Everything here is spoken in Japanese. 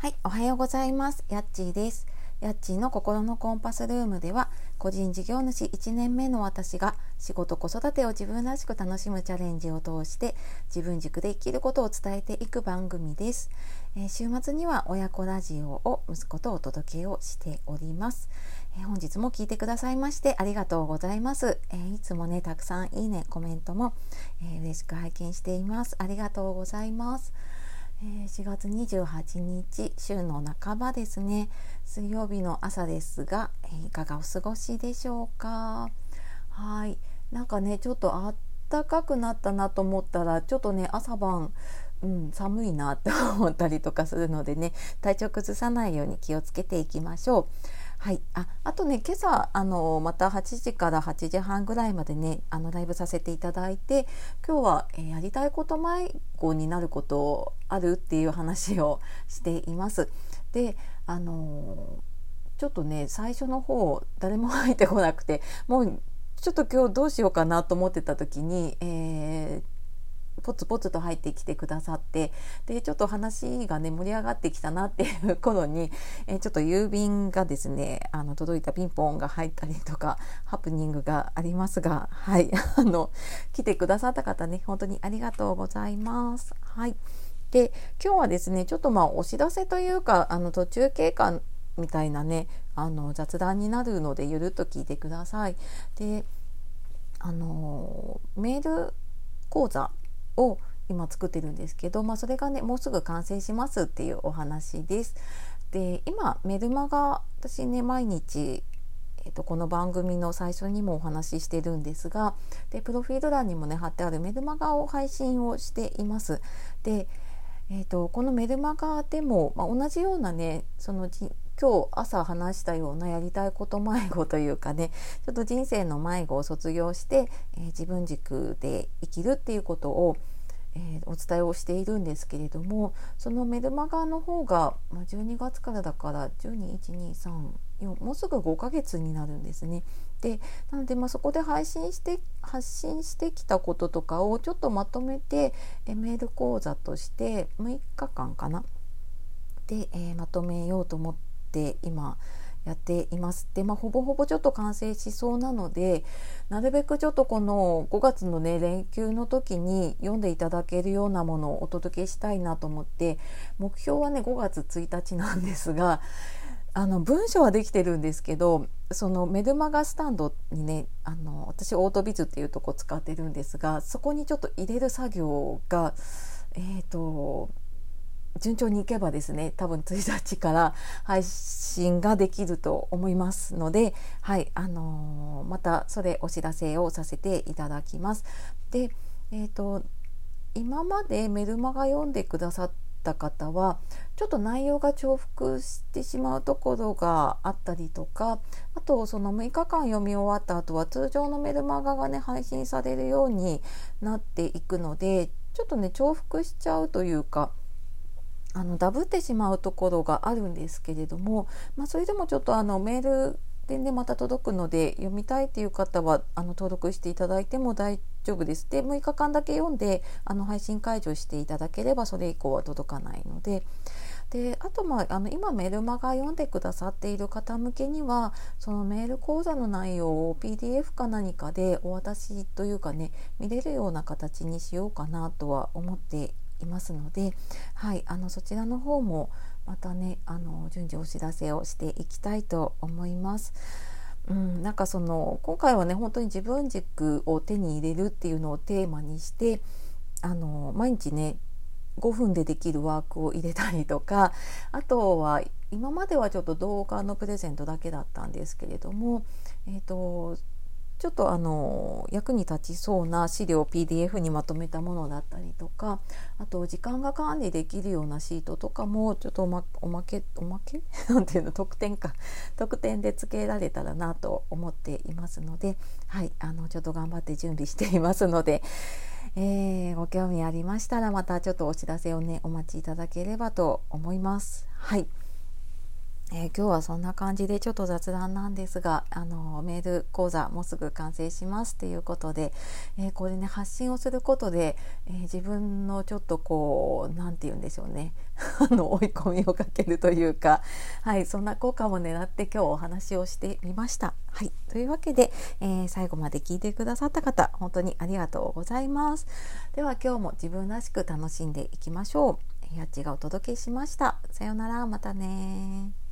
はい、おはようございます。やっちーです。やっちーの心のコンパスルームでは、個人事業主1年目の私が仕事子育てを自分らしく楽しむチャレンジを通して自分軸で生きることを伝えていく番組です。えー、週末には親子ラジオを息子とお届けをしております。え、本日も聞いてくださいましてありがとうございます。えー、いつもね、たくさんいいね、コメントも、え嬉しく拝見しています。ありがとうございます。え4月28日週の半ばですね。水曜日の朝ですが、えいかがお過ごしでしょうか？はい。なんかねちょっとあったかくなったなと思ったらちょっとね朝晩うん、寒いなって思ったりとかするのでね体調崩さないように気をつけていきましょう。はい、ああとね今朝あのまた8時から8時半ぐらいまでねあのライブさせていただいて今日は、えー、やりたいこと迷子になることあるっていう話をしています。であのちょっとね最初の方誰も入ってこなくてもうちょっと今日どうしようかなと思ってた時に、えーポツポツと入ってきてくださってでちょっと話がね盛り上がってきたなっていう 頃に、えちょっと郵便がですねあの届いたピンポンが入ったりとかハプニングがありますがはい あの来てくださった方ね本当にありがとうございます。はいで今日はですねちょっとまあお知らせというかあの途中経過みたいなねあの雑談になるのでゆるっと聞いてください。であのメール講座を今作ってるんですけど、まあ、それがねもうすぐ完成しますっていうお話です。で今メルマガ私ね毎日えーと、この番組の最初にもお話ししてるんですがでプロフィール欄にもね貼ってあるメルマガを配信をしています。で、えーと、このメルマガでも、まあ、同じようなねその今日朝話したようなやりたいこと迷子というかねちょっと人生の迷子を卒業して、えー、自分軸で生きるっていうことをえー、お伝えをしているんですけれどもそのメルマガの方が、まあ、12月からだから12123もうすぐ5ヶ月になるんですね。でなので、まあ、そこで配信して発信してきたこととかをちょっとまとめてメール講座として6日間かなで、えー、まとめようと思って今やっています。で、まあ、ほぼほぼちょっと完成しそうなのでなるべくちょっとこの5月のね連休の時に読んでいただけるようなものをお届けしたいなと思って目標はね5月1日なんですがあの文章はできてるんですけどそのメルマガスタンドにねあの私オートビズっていうとこ使ってるんですがそこにちょっと入れる作業がえーと順調にいけばですね多分1日から配信ができると思いますので、はいあのー、またそれお知らせをさせていただきます。で、えーと、今までメルマガ読んでくださった方はちょっと内容が重複してしまうところがあったりとかあとその6日間読み終わった後は通常のメルマガがね配信されるようになっていくのでちょっとね重複しちゃうというかあのダブってしまうところがあるんですけれども、まあ、それでもちょっとあのメールでねまた届くので読みたいっていう方はあの登録していただいても大丈夫です。で6日間だけ読んであの配信解除していただければそれ以降は届かないので。であと、まあ、あの今メルマガ読んでくださっている方向けにはそのメール講座の内容を PDF か何かでお渡しというかね見れるような形にしようかなとは思っていますので、はい、あのそちらの方もまたねあの順次お知らせをしていきたいと思います。うん、なんかその今回はね本当に自分軸を手に入れるっていうのをテーマにしてあの毎日ね5分でできるワークを入れたりとかあとは今まではちょっと動画のプレゼントだけだったんですけれども、えーとちょっとあの役に立ちそうな資料を PDF にまとめたものだったりとかあと時間が管理できるようなシートとかもちょっとおまおまけおまけ？なんていうの？特典か特典で付けられたらなと思っていますのではいあのちょっと頑張って準備していますので。えー、ご興味ありましたらまたちょっとお知らせをねお待ちいただければと思います。はいえー、今日はそんな感じでちょっと雑談なんですがあのメール講座もうすぐ完成しますということで、えー、これね発信をすることで、えー、自分のちょっとこう何て言うんでしょうね あの追い込みをかけるというか、はい、そんな効果も狙って今日お話をしてみました。はい、というわけで、え最後まで聞いてくださった方本当にありがとうございます。では今日も自分らしく楽しんでいきましょう。やっちがお届けしました。さようなら、またね